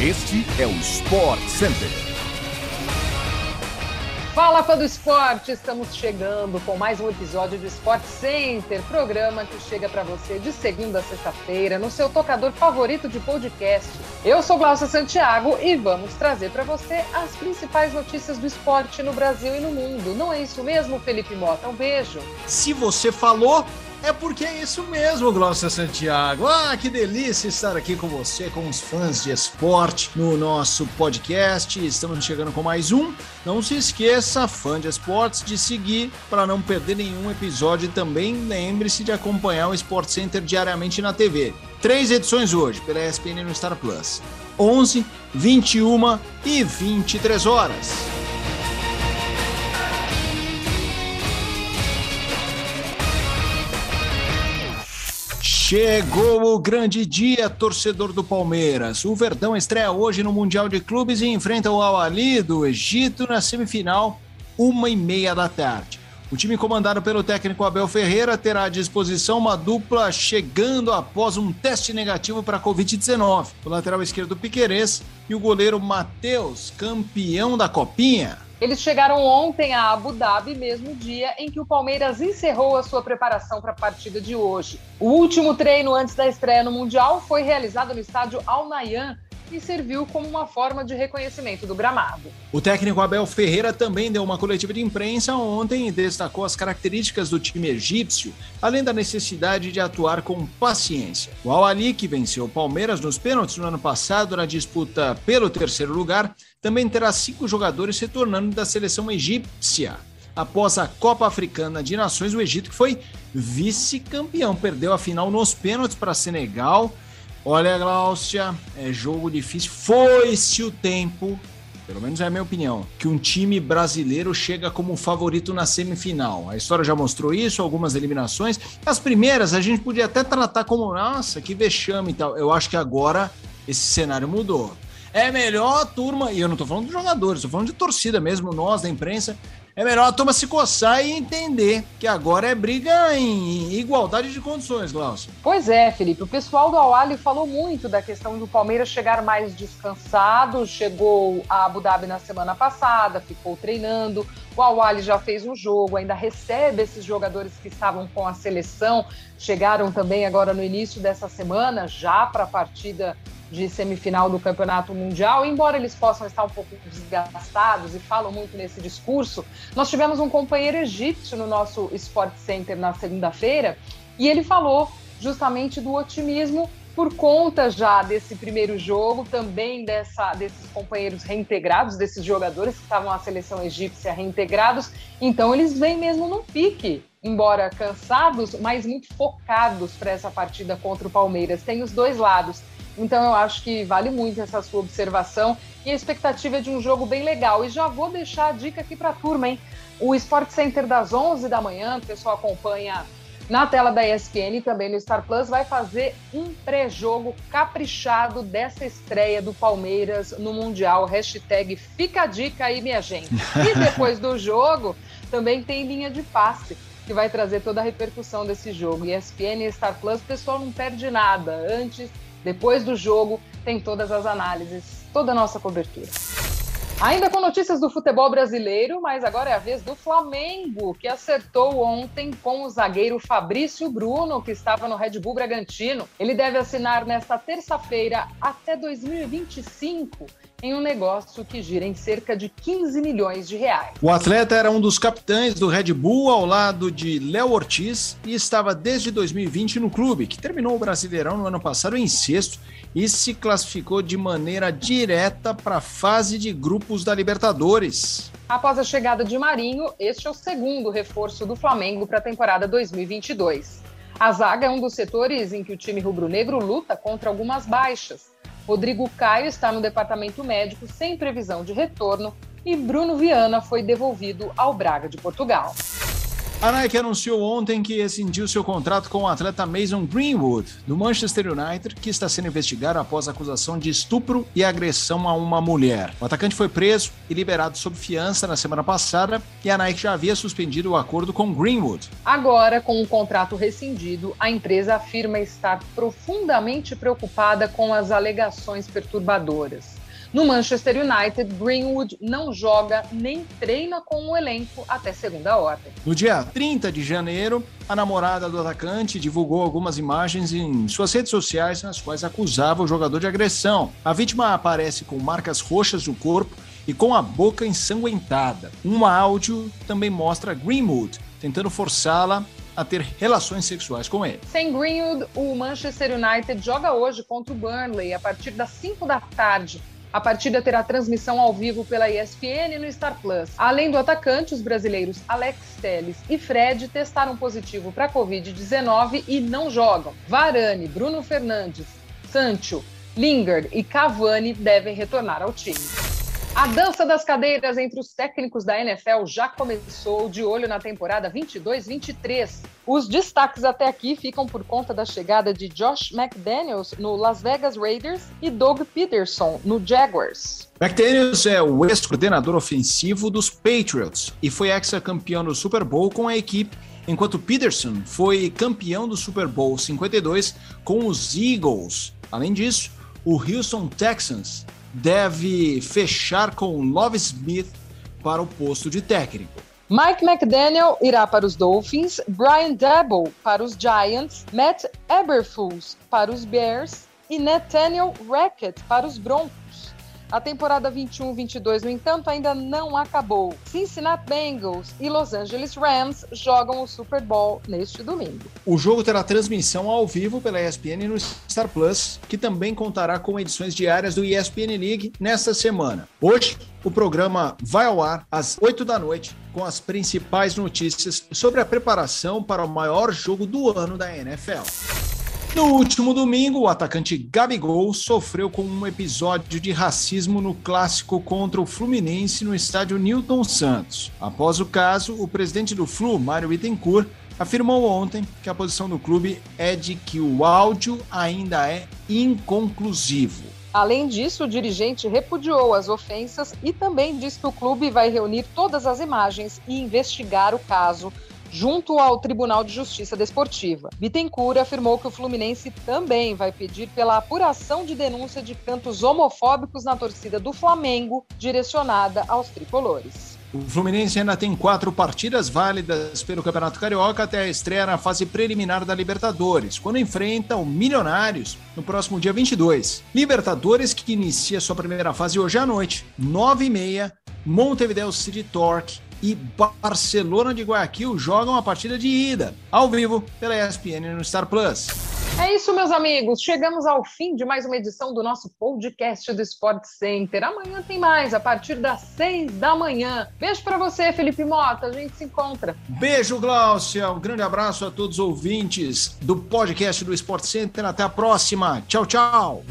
Este é o Sport Center. Fala fã do esporte, estamos chegando com mais um episódio do Sport Center, programa que chega para você de segunda a sexta-feira no seu tocador favorito de podcast. Eu sou Glaucia Santiago e vamos trazer para você as principais notícias do esporte no Brasil e no mundo. Não é isso mesmo, Felipe Mota? Um beijo. Se você falou, é porque é isso mesmo, Glaucia Santiago. Ah, que delícia estar aqui com você, com os fãs de esporte no nosso podcast. Estamos chegando com mais um. Não se esqueça, fã de esportes, de seguir para não perder nenhum episódio e também lembre-se de acompanhar o Sport Center diariamente na TV. Três edições hoje pela ESPN no Star Plus. 11, 21 e 23 horas. Chegou o grande dia, torcedor do Palmeiras. O Verdão estreia hoje no Mundial de Clubes e enfrenta o Al-Ali do Egito na semifinal, uma e meia da tarde. O time comandado pelo técnico Abel Ferreira terá à disposição uma dupla chegando após um teste negativo para a Covid-19. O lateral esquerdo Piquerez e o goleiro Matheus, campeão da Copinha. Eles chegaram ontem a Abu Dhabi, mesmo dia em que o Palmeiras encerrou a sua preparação para a partida de hoje. O último treino antes da estreia no Mundial foi realizado no estádio Al Nayan, e serviu como uma forma de reconhecimento do gramado. O técnico Abel Ferreira também deu uma coletiva de imprensa ontem e destacou as características do time egípcio, além da necessidade de atuar com paciência. O Al-Ali, que venceu o Palmeiras nos pênaltis no ano passado na disputa pelo terceiro lugar, também terá cinco jogadores retornando da seleção egípcia. Após a Copa Africana de Nações, o Egito, que foi vice-campeão, perdeu a final nos pênaltis para Senegal Olha, Gláucia, é jogo difícil. Foi-se o tempo, pelo menos é a minha opinião, que um time brasileiro chega como favorito na semifinal. A história já mostrou isso, algumas eliminações. As primeiras a gente podia até tratar como, nossa, que vexame e tal. Eu acho que agora esse cenário mudou. É melhor turma, e eu não tô falando de jogadores, tô falando de torcida mesmo, nós da imprensa, é melhor a turma se coçar e entender que agora é briga em igualdade de condições, Glaucio. Pois é, Felipe. O pessoal do Awali falou muito da questão do Palmeiras chegar mais descansado. Chegou a Abu Dhabi na semana passada, ficou treinando. O Awali já fez um jogo, ainda recebe esses jogadores que estavam com a seleção. Chegaram também agora no início dessa semana, já para a partida de semifinal do Campeonato Mundial, embora eles possam estar um pouco desgastados e falam muito nesse discurso, nós tivemos um companheiro egípcio no nosso Sport Center na segunda-feira e ele falou justamente do otimismo por conta já desse primeiro jogo, também dessa, desses companheiros reintegrados, desses jogadores que estavam na seleção egípcia reintegrados, então eles vêm mesmo no pique, embora cansados, mas muito focados para essa partida contra o Palmeiras. Tem os dois lados. Então eu acho que vale muito essa sua observação e a expectativa é de um jogo bem legal. E já vou deixar a dica aqui para a turma, hein? O Sport Center das 11 da manhã, o pessoal acompanha na tela da ESPN e também no Star Plus, vai fazer um pré-jogo caprichado dessa estreia do Palmeiras no Mundial. Hashtag fica a dica aí, minha gente. E depois do jogo, também tem linha de passe que vai trazer toda a repercussão desse jogo. ESPN e Star Plus, o pessoal não perde nada. Antes depois do jogo, tem todas as análises, toda a nossa cobertura. Ainda com notícias do futebol brasileiro, mas agora é a vez do Flamengo, que acertou ontem com o zagueiro Fabrício Bruno, que estava no Red Bull Bragantino. Ele deve assinar nesta terça-feira até 2025 em um negócio que gira em cerca de 15 milhões de reais. O atleta era um dos capitães do Red Bull ao lado de Léo Ortiz e estava desde 2020 no clube, que terminou o Brasileirão no ano passado em sexto e se classificou de maneira direta para a fase de grupos da Libertadores. Após a chegada de Marinho, este é o segundo reforço do Flamengo para a temporada 2022. A zaga é um dos setores em que o time rubro-negro luta contra algumas baixas. Rodrigo Caio está no departamento médico sem previsão de retorno e Bruno Viana foi devolvido ao Braga de Portugal. A Nike anunciou ontem que rescindiu seu contrato com o atleta Mason Greenwood, do Manchester United, que está sendo investigado após acusação de estupro e agressão a uma mulher. O atacante foi preso e liberado sob fiança na semana passada e a Nike já havia suspendido o acordo com Greenwood. Agora, com o contrato rescindido, a empresa afirma estar profundamente preocupada com as alegações perturbadoras. No Manchester United, Greenwood não joga nem treina com o elenco até segunda ordem. No dia 30 de janeiro, a namorada do atacante divulgou algumas imagens em suas redes sociais nas quais acusava o jogador de agressão. A vítima aparece com marcas roxas no corpo e com a boca ensanguentada. Um áudio também mostra Greenwood tentando forçá-la a ter relações sexuais com ele. Sem Greenwood, o Manchester United joga hoje contra o Burnley a partir das 5 da tarde a partida terá transmissão ao vivo pela ESPN no Star Plus. Além do atacante, os brasileiros Alex Telles e Fred testaram positivo para Covid-19 e não jogam. Varane, Bruno Fernandes, Sancho, Lingard e Cavani devem retornar ao time. A dança das cadeiras entre os técnicos da NFL já começou de olho na temporada 22-23. Os destaques até aqui ficam por conta da chegada de Josh McDaniels no Las Vegas Raiders e Doug Peterson no Jaguars. McDaniels é o ex-coordenador ofensivo dos Patriots e foi ex-campeão do Super Bowl com a equipe, enquanto Peterson foi campeão do Super Bowl 52 com os Eagles. Além disso, o Houston Texans deve fechar com Love Smith para o posto de técnico. Mike McDaniel irá para os Dolphins, Brian Dabble para os Giants, Matt Eberflus para os Bears e Nathaniel Rackett para os Broncos. A temporada 21-22, no entanto, ainda não acabou. Cincinnati Bengals e Los Angeles Rams jogam o Super Bowl neste domingo. O jogo terá transmissão ao vivo pela ESPN no Star Plus, que também contará com edições diárias do ESPN League nesta semana. Hoje, o programa vai ao ar às 8 da noite com as principais notícias sobre a preparação para o maior jogo do ano da NFL. No último domingo, o atacante Gabigol sofreu com um episódio de racismo no clássico contra o Fluminense no estádio Newton Santos. Após o caso, o presidente do Flu, Mário Bittencourt, afirmou ontem que a posição do clube é de que o áudio ainda é inconclusivo. Além disso, o dirigente repudiou as ofensas e também disse que o clube vai reunir todas as imagens e investigar o caso junto ao Tribunal de Justiça Desportiva. Bittencourt afirmou que o Fluminense também vai pedir pela apuração de denúncia de cantos homofóbicos na torcida do Flamengo, direcionada aos tricolores. O Fluminense ainda tem quatro partidas válidas pelo Campeonato Carioca até a estreia na fase preliminar da Libertadores, quando enfrenta o Milionários no próximo dia 22. Libertadores que inicia sua primeira fase hoje à noite, 9h30, Montevideo City Torque e Barcelona de Guayaquil jogam a partida de ida, ao vivo, pela ESPN no Star Plus. É isso, meus amigos. Chegamos ao fim de mais uma edição do nosso podcast do Sport Center. Amanhã tem mais, a partir das seis da manhã. Beijo para você, Felipe Mota. A gente se encontra. Beijo, Glaucia. Um grande abraço a todos os ouvintes do podcast do Sport Center. Até a próxima. Tchau, tchau.